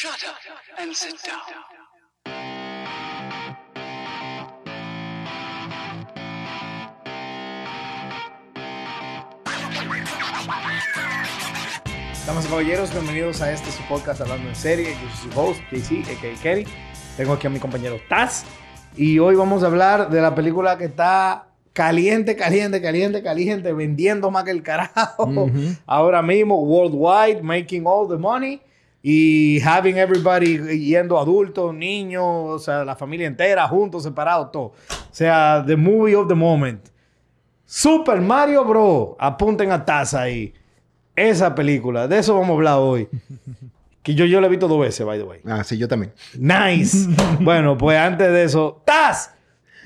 Shut up and sit down. Damas y caballeros, bienvenidos a este su podcast Hablando en Serie. Yo soy su host, JC, a.k.a. Kelly. Tengo aquí a mi compañero Taz. Y hoy vamos a hablar de la película que está caliente, caliente, caliente, caliente, vendiendo más que el carajo. Ahora mismo, worldwide, making all the money. Y having everybody yendo adultos, niños, o sea, la familia entera, juntos, separados, todo. O sea, the movie of the moment. Super Mario Bros. Apunten a Taz ahí. Esa película, de eso vamos a hablar hoy. Que yo, yo la he visto dos veces, by the way. Ah, sí, yo también. Nice. bueno, pues antes de eso, Taz.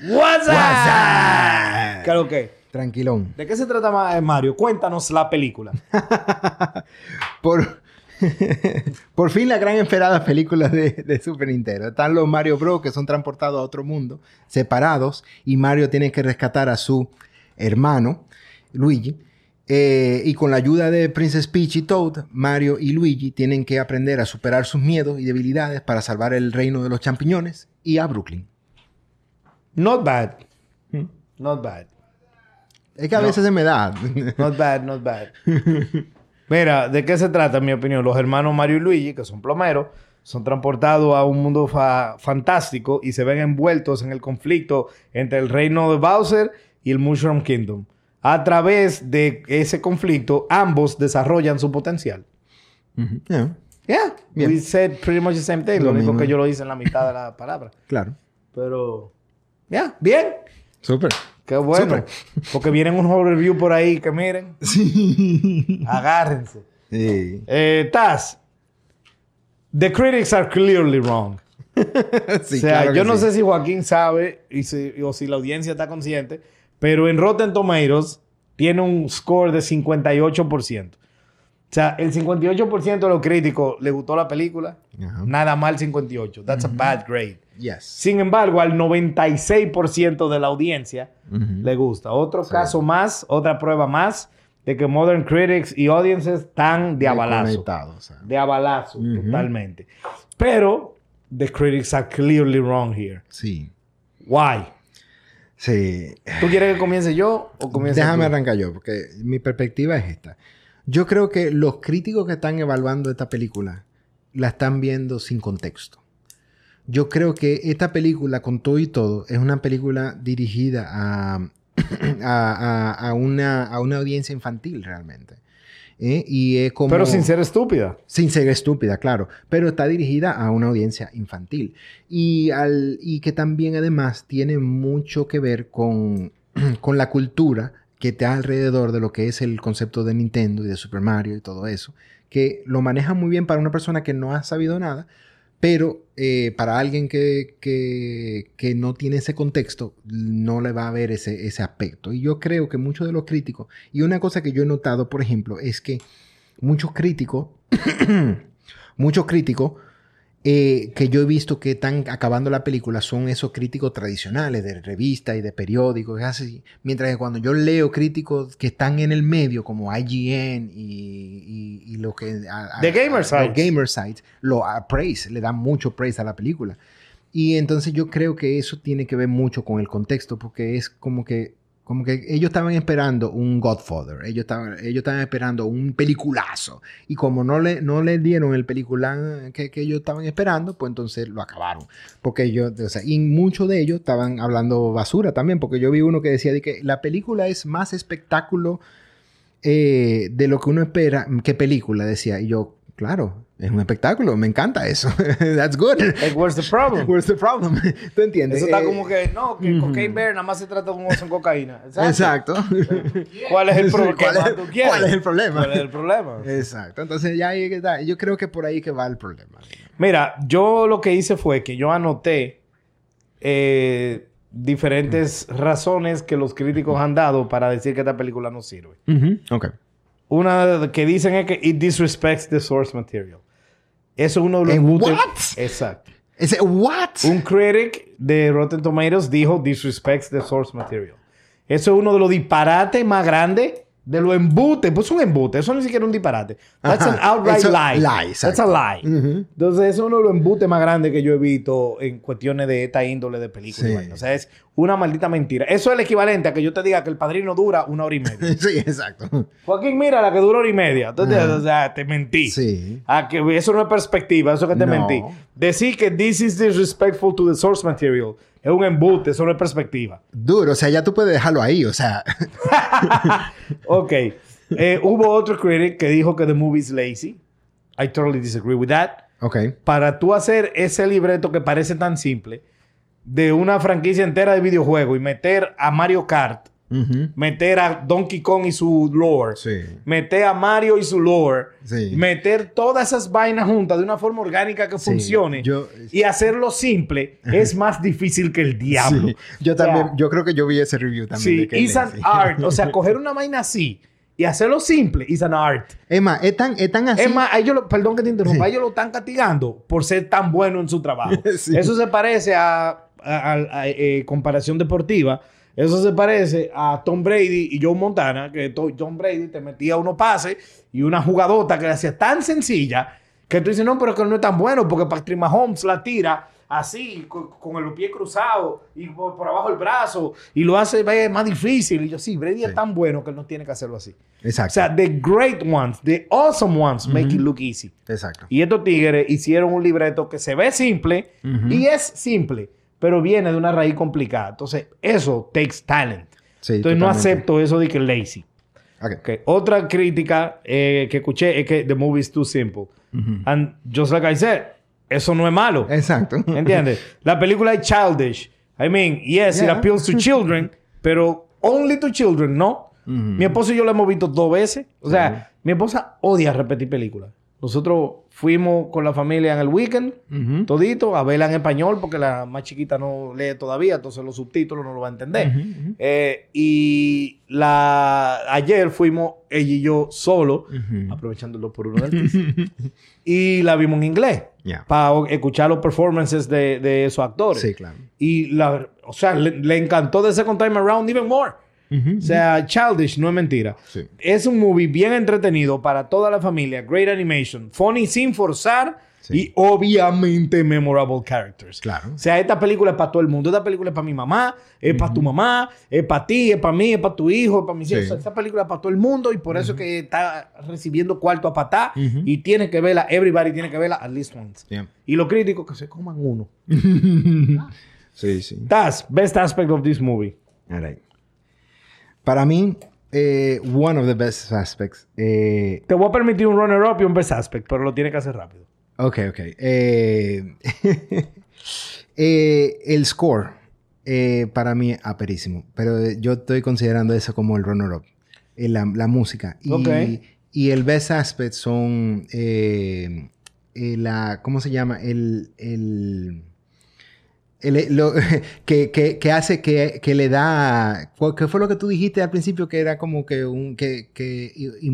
What's up? ¿Qué es lo que? Tranquilón. ¿De qué se trata eh, Mario? Cuéntanos la película. Por, por fin la gran esperada película de, de Super Nintendo. Están los Mario Bros. que son transportados a otro mundo, separados, y Mario tiene que rescatar a su hermano, Luigi. Eh, y con la ayuda de Princess Peach y Toad, Mario y Luigi tienen que aprender a superar sus miedos y debilidades para salvar el reino de los champiñones y a Brooklyn. Not bad. Not bad. Es que a veces se me da. Not bad, not bad. Mira, ¿de qué se trata, en mi opinión? Los hermanos Mario y Luigi, que son plomeros, son transportados a un mundo fa- fantástico y se ven envueltos en el conflicto entre el reino de Bowser y el Mushroom Kingdom. A través de ese conflicto, ambos desarrollan su potencial. Ujú, yeah, Yeah, Bien. we said pretty much the same thing. Lo, Lo único mismo. que yo lo hice en la mitad de la palabra. claro. Pero, yeah, bien. Súper. Qué bueno. Porque vienen unos reviews por ahí que miren. Agárrense. Sí. Eh, Taz, the critics are clearly wrong. Sí, o sea, claro yo no sí. sé si Joaquín sabe y si- o si la audiencia está consciente, pero en Rotten Tomatoes tiene un score de 58%. O sea, el 58% de los críticos le gustó la película. Nada mal 58. That's a bad grade. Yes. Sin embargo, al 96% de la audiencia le gusta. Otro caso más, otra prueba más de que Modern Critics y Audiences están de abalazo. Conectados, o sea. De abalazo, totalmente. Pero, the critics are clearly wrong here. Sí. Why? Sí. ¿Tú quieres que comience yo o comience Déjame tú? arrancar yo, porque mi perspectiva es esta. Yo creo que los críticos que están evaluando esta película la están viendo sin contexto. Yo creo que esta película, con todo y todo, es una película dirigida a, a, a- a una, a una audiencia infantil realmente. ¿Eh? Y es como... Pero sin ser estúpida. Sin ser estúpida, claro, pero está dirigida a una audiencia infantil y, al, y que también además tiene mucho que ver con, con la cultura que está alrededor de lo que es el concepto de Nintendo y de Super Mario y todo eso, que lo maneja muy bien para una persona que no ha sabido nada, pero eh, para alguien que, que, que no tiene ese contexto, no le va a ver ese, ese aspecto. Y yo creo que muchos de los críticos, y una cosa que yo he notado, por ejemplo, es que muchos críticos, muchos críticos eh, que yo he visto que están acabando la película son esos críticos tradicionales de revistas y de periódicos, y así. Mientras que cuando yo leo críticos que están en el medio, como IGN y, y, y lo que... a- a- The Gamer Sites. Gamer Sites, lo praise, le dan mucho praise a la película. Y entonces yo creo que eso tiene que ver mucho con el contexto, porque es como que, como que ellos estaban esperando un Godfather, ellos estaban, ellos estaban esperando un peliculazo. Y como no le, no le dieron el peliculán que, que ellos estaban esperando, pues entonces lo acabaron. Porque ellos, o sea, y muchos de ellos estaban hablando basura también, porque yo vi uno que decía de que la película es más espectáculo eh, de lo que uno espera que película, decía. Y yo, claro, es un espectáculo, me encanta eso. That's good. Like, where's the problem? Where's the problem? ¿Tú entiendes? Eso está Eh, como que, no, que Cocaine Bear nada más se trata de un oso en cocaína. Exacto. Exacto. ¿Cuál es el problema? ¿Cuál es- ¿Tú quieres? cuál es el problema? ¿Cuál es el problema? Exacto. Entonces ya ahí está. Yo creo que por ahí que va el problema. Mira, yo lo que hice fue que yo anoté eh, diferentes razones que los críticos han dado para decir que esta película no sirve. Ok. Una de- que dicen es que it disrespects the source material. Eso es uno de los... ¿Eh, what? Exacto. Ese, ¿what? Un critic de Rotten Tomatoes dijo disrespects the source material. Eso es uno de los disparates más grandes de lo embute, pues un embute, eso ni siquiera es un disparate. That's Ajá. an outright lie. lie, That's a lie. Ujú. Entonces, eso es uno de los embutes más grandes que yo he visto en cuestiones de esta índole de películas. Sí. O sea, es una maldita mentira. Eso es el equivalente a que yo te diga que el padrino dura una hora y media. Sí, exacto. Joaquín, mira la que dura hora y media. Entonces, Ajá. o sea, te mentí. Sí. Ah, que eso no es perspectiva, eso que te No. mentí. Decir que this is disrespectful to the source material es un embute, eso no es perspectiva. Duro, o sea, ya tú puedes dejarlo ahí, o sea. Ok. Eh, hubo otro critic que dijo que the movie is lazy. I totally disagree with that. ok. Para tú hacer ese libreto que parece tan simple de una franquicia entera de videojuegos y meter a Mario Kart, Meter a Donkey Kong y su lore, Sí. meter a Mario y su lore, Sí. meter todas esas vainas juntas de una forma orgánica que Sí, funcione yo- y hacerlo simple es más difícil que el diablo. Yo O sea, también, yo creo que yo vi ese review también. Sí, de it's an art. O sea, coger una vaina así y hacerlo simple is an art. Más, es tan, es tan así. Es más, a ellos, lo- perdón que te interrumpa, ellos lo están castigando por ser tan bueno en su trabajo. Sí. Eso se parece a, a- a- a, eh, comparación deportiva. Eso se parece a Tom Brady y Joe Montana, que to- Tom Brady te metía unos pases y una jugadota que le hacía tan sencilla que tú dices, no, pero que no es tan bueno porque Patrick Mahomes la tira así, con, con el pie cruzado y por, por abajo el brazo y lo hace más difícil. Y yo, sí, Brady es Sí. tan bueno que él no tiene que hacerlo así. Exacto. O sea, the great ones, the awesome ones make it look easy. Exacto. Y estos tigres hicieron un libreto que se ve simple Ujú. y es simple, pero viene de una raíz complicada. Entonces, eso takes talent. Sí, Entonces, no acepto eso de que lazy. Ok. Ok. Otra crítica eh, que escuché es que the movie is too simple. Ujú. And just like I said, eso no es malo. Exacto. ¿Entiendes? La película es childish. I mean, yes, it appeals to children, pero only to children, ¿no? Ujú. Mi esposo y yo la hemos visto dos veces. O sea, mi esposa odia repetir películas. Nosotros fuimos con la familia en el weekend, todito, a verla en español, porque la más chiquita no lee todavía, entonces los subtítulos no lo va a entender. Eh, y la ayer fuimos ella y yo solo, Ujú. aprovechando por uno del TIS, y la vimos en inglés para escuchar los performances de, de esos actores. Sí, claro. Y la, o sea, le, le encantó The Second Time Around even more. O sea, Childish no es mentira. Sí. Es un movie bien entretenido para toda la familia. Great animation. Funny sin forzar. Sí. Y obviamente memorable characters. Claro. O sea, esta película es para todo el mundo. Esta película es para mi mamá, es para tu mamá, es para ti, es para mí, es para tu hijo, es para mis Sí. hijos. O sea, esta película es para todo el mundo y por eso es que está recibiendo cuarto a patá. Y tiene que verla, everybody tiene que verla at least once. Yeah. Y los críticos que se coman uno. sí, sí. That's best aspect of this movie. All right. Para mí, eh, one of the best aspects. eh, Te voy a permitir un runner-up y un best aspect, pero lo tiene que hacer rápido. ok, ok. Eh, eh, el score, para mí, aperísimo. Pero yo estoy considerando eso como el runner-up. la, la música. Y, Ok. y el best aspect son. la, ¿Cómo se llama? El. el lo- que, que, hace que, que le da. ¿cuál- ¿Qué fue lo que tú dijiste al principio? Que era como que un. que, que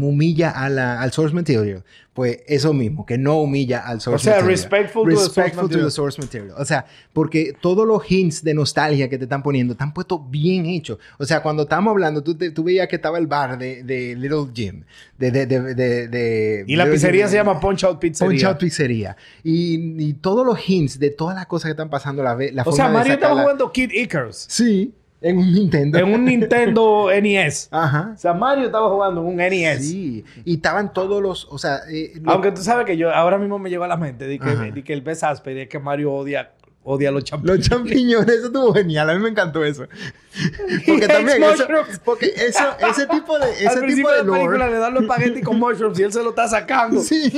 humilla a al source material. Pues eso mismo, que no humilla al source sea, material. respectful to the source Respectful to the source material. O sea, porque todos los hints de nostalgia que te están poniendo están puestos bien hechos. O sea, cuando estamos hablando, tú, te- tú veías que estaba el bar de, de Little Jim. De, de, de, Y la pizzería se llama Punch Out Pizzeria. Punch Out Pizzería. Y, y todos los hints de todas las cosas que están pasando, la, la o forma sea, Mario estaba jugando Kid Icarus Sí, en un Nintendo. en un Nintendo NES. Ajá. O sea, Mario estaba jugando en un NES. Sí. Y estaban todos los, o sea... eh, Aunque tú sabes que yo ahora mismo me llegó a la mente de que, de que el best aspect es que Mario odia, odia los champiñones. Los champiñones, eso estuvo genial. A mí me encantó eso. Porque también eso, porque eso, ese tipo de, Al ese tipo de de la película le dan los espaguetis con mushrooms y él se lo está sacando. Sí.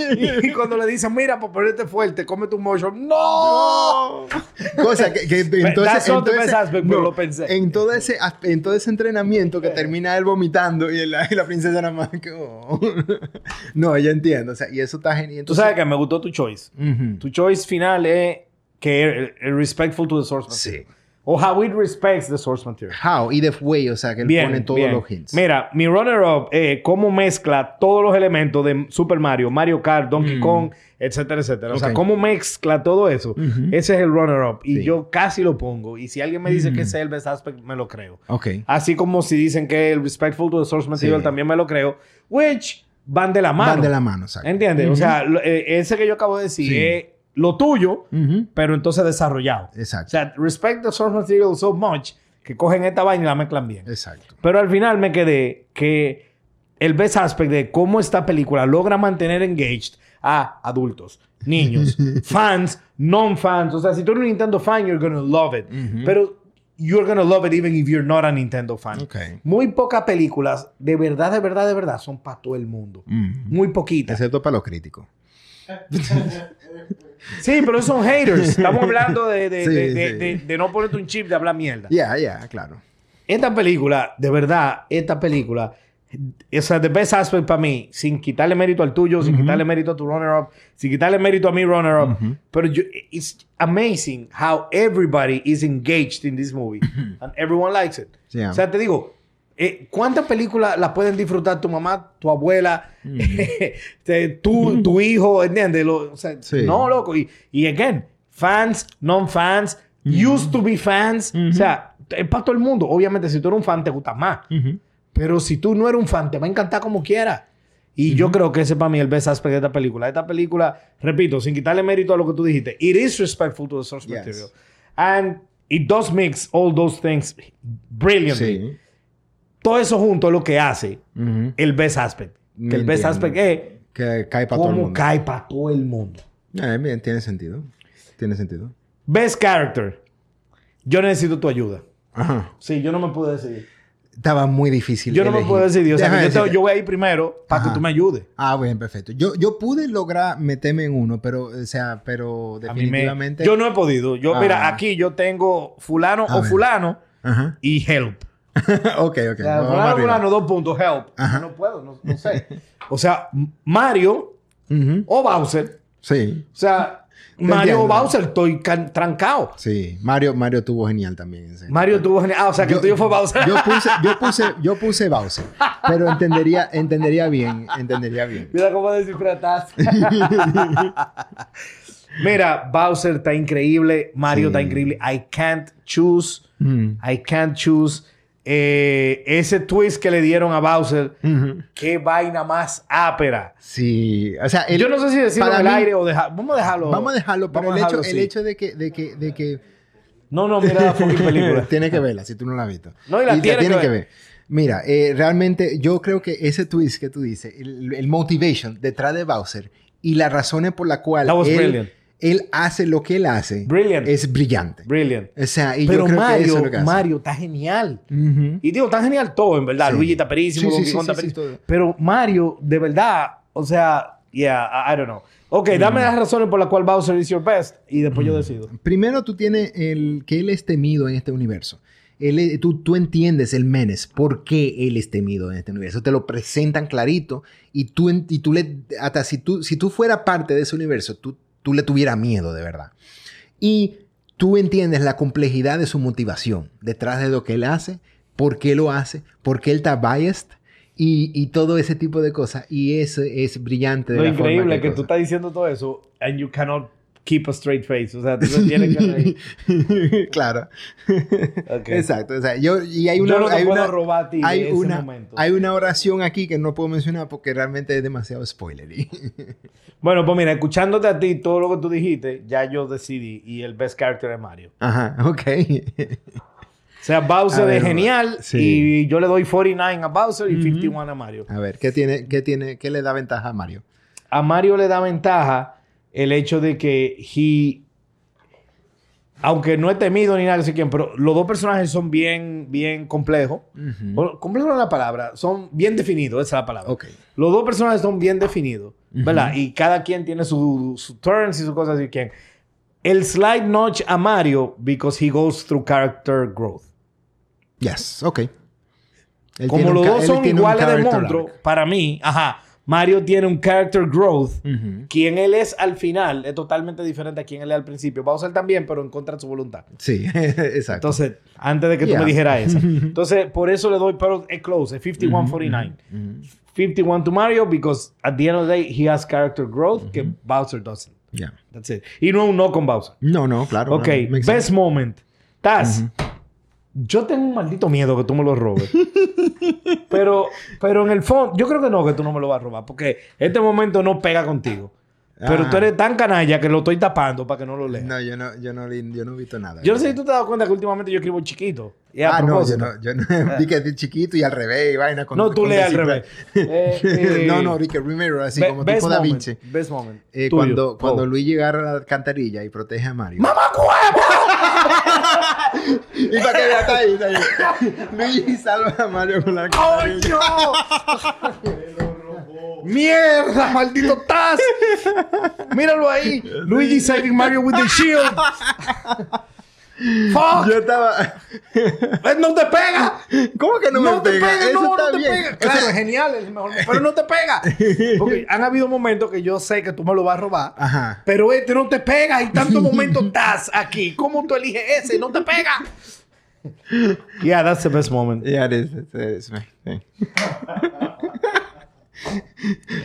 Y cuando le dicen, mira, para ponerte fuerte, come tu mushroom. ¡No! Cosa que, que entonces, entonces- aspect, pero lo pensé. En todo ese en todo ese entrenamiento que termina él vomitando y la, y la princesa nada más que oh. No, yo entiendo, o sea, y eso está genial. Tú sabes que me gustó tu choice. Tu choice final es que el, el respectful to the source Sí. material. O how it respects the source material. How y the way, o sea, que él Bien, pone todos bien. los hints. Mira, mi runner-up, eh, cómo mezcla todos los elementos de Super Mario, Mario Kart, Donkey Kong, etcétera, etcétera. O sea, Mm. Cómo mezcla todo eso. Ese es el runner-up. Y Sí. yo casi lo pongo. Y si alguien me dice Mm. que ese es el best aspect, me lo creo. Ok. Así como si dicen que el respectful to the source material Sí. también me lo creo. Which van de la mano. Van de la mano, exacto. ¿Entiendes? O sea, lo- eh, ese que yo acabo de decir Sí. es lo tuyo, Ujú. pero entonces desarrollado. O Exacto. sea, respect the source material so much que cogen esta vaina y la mezclan bien. Exacto. Pero al final me quedé que el best aspect de cómo esta película logra mantener engaged a adultos, niños, fans, non-fans. O sea, si tú eres un Nintendo fan, you're gonna love it. Ujú. Pero you're gonna love it even if you're not a Nintendo fan. Ok. Muy pocas películas, de verdad, de verdad, de verdad, son para todo el mundo. Muy poquitas. Excepto para los críticos. Sí, pero son haters. Estamos hablando de, de, Sí, de- sí. de- de no ponerte un chip de hablar mierda. Ya, ya, claro. Esta película, de verdad, esta película, o sea, the best aspect para mí, sin quitarle mérito al tuyo, sin quitarle mérito a tu runner-up, sin quitarle mérito a mi runner-up, pero yo, it's amazing how everybody is engaged in this movie and everyone likes it. Yeah. O sea, te digo, eh, ¿cuántas películas las pueden disfrutar tu mamá, tu abuela, te- tú, tu hijo, ¿entiendes? Lo- o sea, Sí. No, loco. Y, y again, fans, non-fans, used to be fans. O sea, es para todo el mundo. Obviamente, si tú eres un fan, te gusta más. Pero si tú no eres un fan, te va a encantar como quiera. Y yo creo que ese para mí es el best aspect de esta película. Esta película, repito, sin quitarle mérito a lo que tú dijiste, it is respectful to the source Yes. material. And it does mix all those things brilliantly. Sí. Todo eso junto es lo que hace el best aspect. Que el best aspect es Que cae para todo el mundo. cae para todo el mundo. Eh, bien, tiene sentido. Tiene sentido. Best character. Yo necesito tu ayuda. Ajá. Sí, yo no me puedo decidir. Estaba muy difícil. Yo no me puedo decidir. O sea, Déjame yo, te- decirte. yo voy a ir primero para que tú me ayudes. Ah, bien, perfecto. Yo, yo pude lograr meterme en uno, pero, o sea, pero me- definitivamente. yo no he podido. Yo, mira, Ah. aquí yo tengo fulano A o ver. fulano Ajá. y help. ok, ok. O sea, Vamos fulano, arriba. fulano, dos puntos, help. Ajá. No puedo, no, no sé. O sea, Mario o Bowser. Sí, O sea, Mario o. Bowser, estoy trancado. sí. Mario, Mario tuvo genial también. Mario tuvo genial. Ah, o sea, que el tuyo fue Bowser. Yo puse, yo puse, yo puse Bowser. Pero entendería, entendería bien, entendería bien. Mira cómo descifratas. Mira, Bowser está increíble. Mario Sí. está increíble. I can't choose. Mm. I can't choose. Eh, ese twist que le dieron a Bowser. Ujú. Qué vaina más ápera. Sí, o sea, el- Yo no sé si decirlo en el mí- aire o dejar. Vamos a dejarlo. Vamos a dejarlo, pero Vamos el a hecho, dejarlo el hecho de que, de que, de que No, no, mira la fucking película. Tienes que verla si tú no la has visto. No, y la tienes tienes que ver. Mira, eh, realmente yo creo que ese twist que tú dices, el, el motivation detrás de Bowser y las razones por las cuales That was brilliant. Él, hace lo que él hace Brilliant. es brillante. Brilliant. O sea, y Pero yo creo que eso Mario, es lo que hace. Mario está genial. Ujú. Y digo, está genial todo, en verdad. Sí. Luigi está perísimo, Sí, sí, está perísimo. Pero Mario, de verdad, o sea, yeah, I, I don't know. Ok, dame las razones por las cuales Bowser is your best y después yo decido. Primero tú tienes el que él es temido en este universo. Él tú, tú entiendes el menes, por qué él es temido en este universo. Te lo presentan clarito y tú, y tú le, hasta si tú, si tú fueras parte de ese universo, tú, tú le tuvieras miedo de verdad. Y tú entiendes la complejidad de su motivación detrás de lo que él hace, por qué lo hace, por qué él está biased y, y todo ese tipo de cosas. Y eso es brillante. De Lo la forma increíble es que cosa. tú estás diciendo todo eso and you cannot keep a straight face. O sea, tú no tienes que reír. claro. Ok. Exacto. O sea, yo, y hay una, Yo no te hay puedo una- robar a ti hay ese una, momento. hay una oración aquí que no puedo mencionar porque realmente es demasiado spoilery. Bueno, pues mira, escuchándote a ti todo lo que tú dijiste, ya yo decidí y el best character es Mario. Ajá, ok. O sea, Bowser ver, es genial sí. y yo le doy 49 a Bowser y 51 a Mario. A ver, ¿qué tiene, qué tiene, qué le da ventaja a Mario? a Mario le da ventaja el hecho de que he, aunque no es temido ni nada, sé quién, pero los dos personajes son bien, bien complejos. Bueno, complejo no es la palabra, son bien definidos, esa es la palabra. Los dos personajes son bien definidos, ¿verdad? Y cada quien tiene su, su turns y sus cosas así. Quien. El slide notch a Mario because he goes through character growth. Yes, ok. Él Como los dos son iguales de monstruo, para mí, ajá, Mario tiene un character growth. Ujú. Quien él es al final es totalmente diferente a quien él es al principio. Bowser también, pero en contra de su voluntad. Sí, exacto. Entonces, antes de que tú Yeah. me dijeras esa. Entonces, por eso le doy, pero es close, es 51-49. Ujú. 51 to Mario because at the end of the day he has character growth que Bowser doesn't. Ya. That's it. Y no un no con Bowser. No, no, claro. Ok, best moment. Taz, yo tengo un maldito miedo que tú me lo robes. pero, pero en el fondo, yo creo que no, que tú no me lo vas a robar, porque este momento no pega contigo. Pero tú eres tan canalla que lo estoy tapando para que no lo leas. No, yo no, yo no, yo no he visto nada. Yo no sé si tú te has dado cuenta que últimamente yo escribo chiquito. Y a Ah, no, yo no, yo no. Vi que es chiquito y al revés y vaina con No, tú lees al revés. Eh, eh, no, no, Ricky Remember, así Be- como tipo Da moment, Vinci. Best moment. Eh, cuando, cuando Oh. Luigi agarra la alcantarilla y protege a Mario. ¡Mamá huevo! Y para que vea, está ahí, está ahí. Luigi salva a Mario con la. ¡Coño! ¡Mierda, maldito Taz! Míralo ahí. Luigi saving Mario with the shield. ¡Fuck! Yo estaba. Eh, ¡No te pega! ¿Cómo que no, No, me te pega? pega, Eso no, está no te bien. pega. O Claro, sea, es genial, es mejor, pero no te pega. Porque han habido momentos que yo sé que tú me lo vas a robar. Ajá. Pero este no te pega. Hay tantos momentos estás aquí. ¿Cómo tú eliges ese? No te pega. Yeah, that's the best moment. Yeah, it is. It is.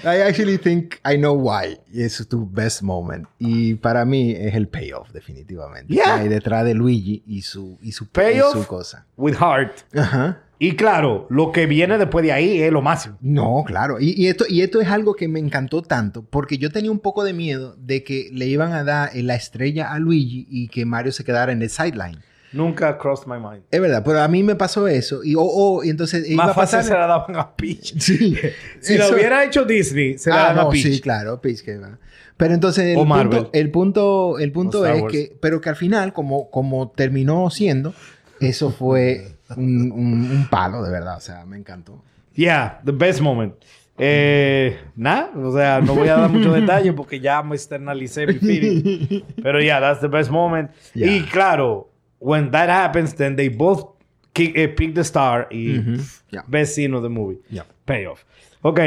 I actually think I know why. Es tu best moment. Y para mí es el payoff, definitivamente. Yeah. Hay detrás de Luigi y su, y su, Payoff. y su cosa. With heart. Ajá. Y claro, lo que viene después de ahí es lo máximo. No, claro. Y, y esto, y esto es algo que me encantó tanto porque yo tenía un poco de miedo de que le iban a dar la estrella a Luigi y que Mario se quedara en el sideline. Nunca crossed my mind. Es verdad, pero a mí me pasó eso. Y, oh, oh, y entonces iba Más a pasar... fácil se la daban a Peach. Sí. Si lo Eso- hubiera hecho Disney, se la ah, daban a no, Peach. sí, claro, Peach que va. Pero entonces el O punto, el punto, el punto O es que, pero que al final, como, como terminó siendo, eso fue un, un- un palo, de verdad. O sea, me encantó. Yeah, the best moment. Eh, nada, o sea, no voy a dar mucho detalle porque ya me externalicé mi feeling. Pero yeah, that's the best moment. Yeah. Y claro, when that happens, then they both kick, eh, pick the star y pff, yeah. best scene of the movie. Yeah. Payoff. Ok,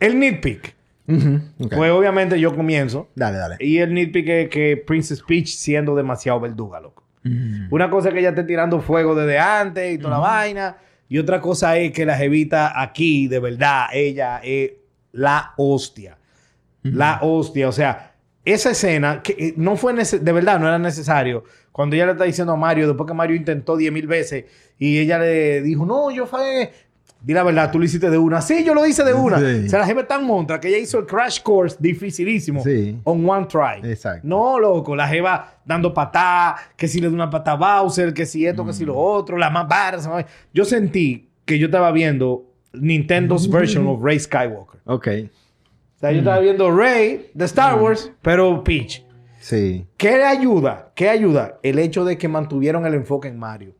el nitpick. Ujú, ok. Pues obviamente yo comienzo. Dale, dale. Y el nitpick es que Princess Peach siendo demasiado verduga, loco. Una cosa es que ella esté tirando fuego desde antes y toda la vaina. Y otra cosa es que la jevita aquí, de verdad, ella es la hostia. La hostia. O sea, esa escena que eh, no fue de verdad, no era necesario. Cuando ella le está diciendo a Mario, después que Mario intentó 10 mil veces y ella le dijo, no, yo fue. Di la verdad, tú lo hiciste de una. Sí, yo lo hice de una. Sí. O sea, la jeva es tan montra que ella hizo el crash course dificilísimo. Sí. On one try. Exacto. No, loco, la jeva dando patá, que si le da una patá a Bowser, que si esto, que si Mm. lo otro, la más barra. Yo sentí que yo estaba viendo Nintendo's version of Rey Skywalker. Ok. O sea, yo Mm. estaba viendo Rey de Star Wars, pero Peach. Sí. ¿Qué le ayuda? ¿Qué ayuda? El hecho de que mantuvieron el enfoque en Mario.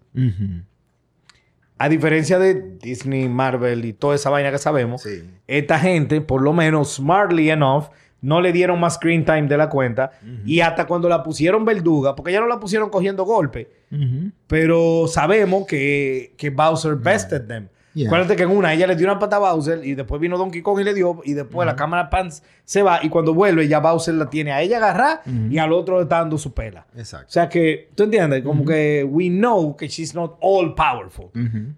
A diferencia de Disney, Marvel y toda esa vaina que sabemos, Sí. esta gente, por lo menos smartly enough, no le dieron más screen time de la cuenta. Y hasta cuando la pusieron verduga, porque ya no la pusieron cogiendo golpe, pero sabemos que, que Bowser bested them. Yeah. Acuérdate que en una ella le dio una pata a Bowser y después vino Donkey Kong y le dio, y después la cámara Pants se va y cuando vuelve ya Bowser la tiene a ella agarrar y al otro le está dando su pela. O Exacto. sea que, ¿tú entiendes? Como que we know que she's not all powerful.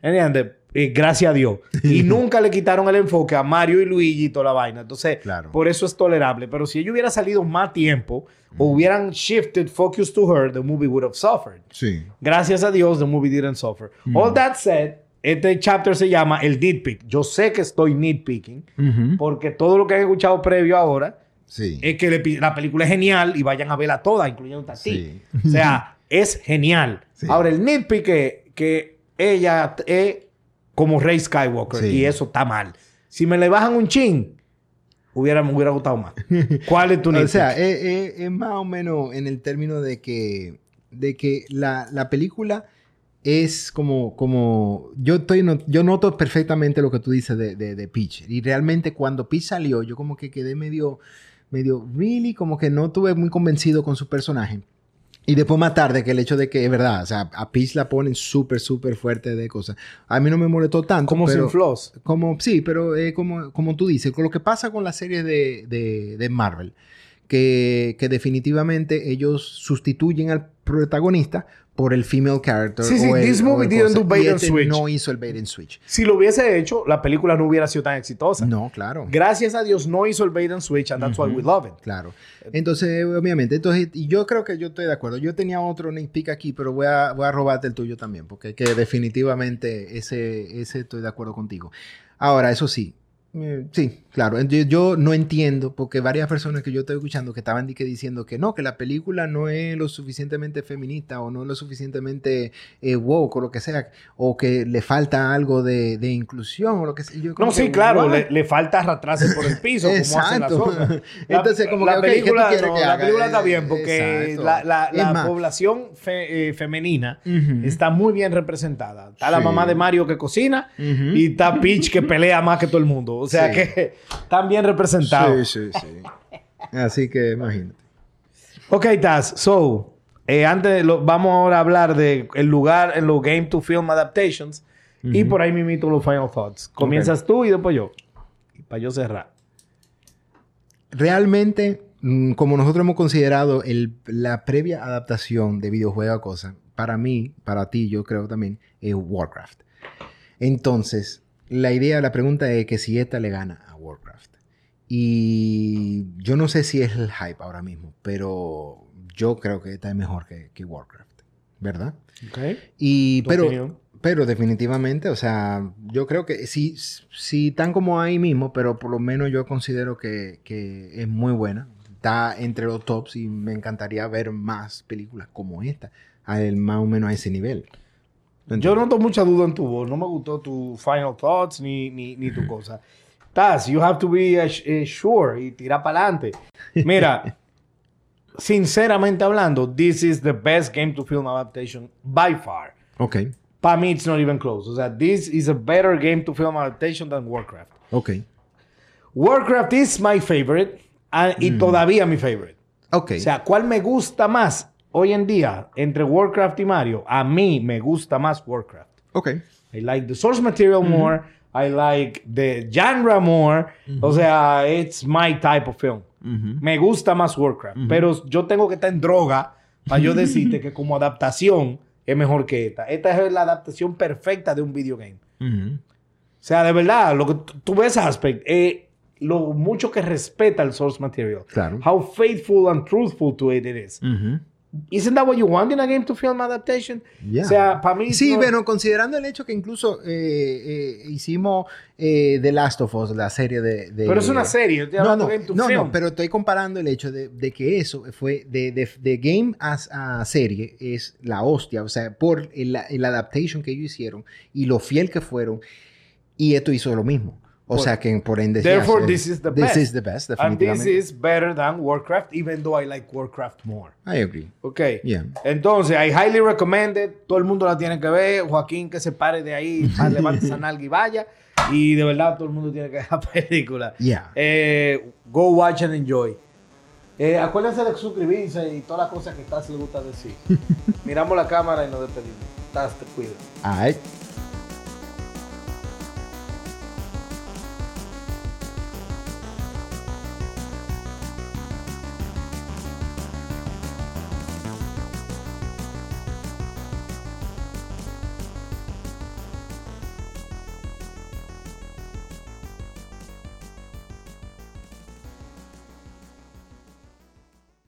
¿Entiendes? Eh, gracias a Dios. Y nunca le quitaron el enfoque a Mario y Luigi y toda la vaina. Entonces, Claro. por eso es tolerable. Pero si ella hubiera salido más tiempo o hubieran shifted focus to her, the movie would have suffered. Sí. Gracias a Dios, the movie didn't suffer. All that said, este chapter se llama el nitpick. Yo sé que estoy nitpicking porque todo lo que han escuchado previo ahora Sí. es que le- la película es genial y vayan a verla toda, incluyendo a ti. Sí. O sea, es genial. Sí. Ahora, el nitpick es que ella es como Rey Skywalker y eso está mal. Si me le bajan un chin, hubiera, me hubiera gustado más. ¿Cuál es tu nitpick? O sea, es, es- es más o menos en el término de que, de que la, la película es como, como yo estoy, no- yo noto perfectamente lo que tú dices de, de, de Peach. Y realmente cuando Peach salió, yo como que quedé medio, medio, really, como que no estuve muy convencido con su personaje. Y después más tarde, que el hecho de que es verdad, o sea, a Peach la ponen súper, súper fuerte de cosas. A mí no me molestó tanto. Como pero, sin floss. Como, sí, pero eh, como, como tú dices, con lo que pasa con las series de, de, de Marvel, que, que definitivamente ellos sustituyen al protagonista por el female character. Sí, sí, o el- this movie didn't do bait and este switch. no hizo el bait and switch. Si lo hubiese hecho, la película no hubiera sido tan exitosa. No, claro. Gracias a Dios no hizo el bait and switch, and that's why we love it. Claro. Entonces, obviamente, entonces, y yo creo que yo estoy de acuerdo. Yo tenía otro nitpick aquí, pero voy a, voy a robarte el tuyo también, porque que definitivamente ese, ese estoy de acuerdo contigo. Ahora, eso sí, sí, claro. Yo, yo no entiendo, porque varias personas que yo estoy escuchando que estaban diciendo que no, que la película no es lo suficientemente feminista o no es lo suficientemente eh, woke o lo que sea, o que le falta algo de, de inclusión o lo que sea. Yo No, sí, que, claro, le, le falta arrastrarse por el piso, como hacen las. La- Entonces, como la que, ok, ¿qué tú película, quieres no, que la película está Eh, bien porque exacto. la, población fe- eh, femenina está muy bien representada. Está la mamá de Mario que cocina y está Peach que pelea más que todo el mundo. O sea Sí. que están bien representados. Sí, sí, sí. Así que imagínate. Ok, Taz, so, eh, antes lo- vamos ahora a hablar de el lugar en los Game to Film Adaptations y por ahí mismito los Final Thoughts. Comienzas tú y después yo. Y para yo cerrar. Realmente, mm, como nosotros hemos considerado el- la previa adaptación de videojuego a cosas, para mí, para ti, yo creo también, es Warcraft. Entonces, la idea, la pregunta es que si esta le gana a Warcraft. Y yo no sé si es el hype ahora mismo, pero yo creo que esta es mejor que, que Warcraft, ¿verdad? Ok. Y, Tu pero, opinión. pero definitivamente, o sea, yo creo que sí, sí están como ahí mismo, pero por lo menos yo considero que, que es muy buena. Está entre los tops y me encantaría ver más películas como esta, al, más o menos a ese nivel. Yo noto mucha duda en tu voz. No me gustó tu final thoughts ni, ni, ni tu cosa. Taz, you have to be eh, eh, sure y tirar para adelante. Mira, sinceramente hablando, this is the best game to film adaptation by far. Ok, Para mí, it's not even close. O sea, this is a better game to film adaptation than Warcraft. ok, Warcraft is my favorite and- y todavía mi favorite. ok. O sea, ¿cuál me gusta más hoy en día entre Warcraft y Mario? A mí me gusta más Warcraft. ok. I like the source material more. I like the genre more. O sea, it's my type of film. Me gusta más Warcraft. Pero yo tengo que estar en droga para yo decirte que como adaptación es mejor que esta. Esta es la adaptación perfecta de un videogame. Ujú. O sea, de verdad, lo que tú- ves aspect, eh, lo mucho que respeta el source material. Claro. How faithful and truthful to it it is. Isn't that what you want in a game to film adaptation? Yeah. O sea, para mí... Sí, no- bueno, considerando el hecho que incluso eh, eh, hicimos eh, The Last of Us, la serie de... de- Pero es una serie. No, no, game to no, film. no, pero estoy comparando el hecho de, de que eso fue de, de, game as a serie es la hostia, o sea, por el, el adaptation que ellos hicieron y lo fiel que fueron y esto hizo lo mismo. O sea que por ende Therefore, this is the this best. is the best, And this definitivamente. is better than Warcraft, even though I like Warcraft more. I agree. Ok. Yeah. Entonces, I highly recommend it. Todo el mundo la tiene que ver. Joaquín que se pare de ahí, levante esa nalga y vaya. Y de verdad, todo el mundo tiene que ver la película. Yeah. Eh, go watch and enjoy. Eh, acuérdense de suscribirse y todas las cosas que Taz le gusta decir. Miramos la cámara y nos despedimos. Taz, te cuidas. All right.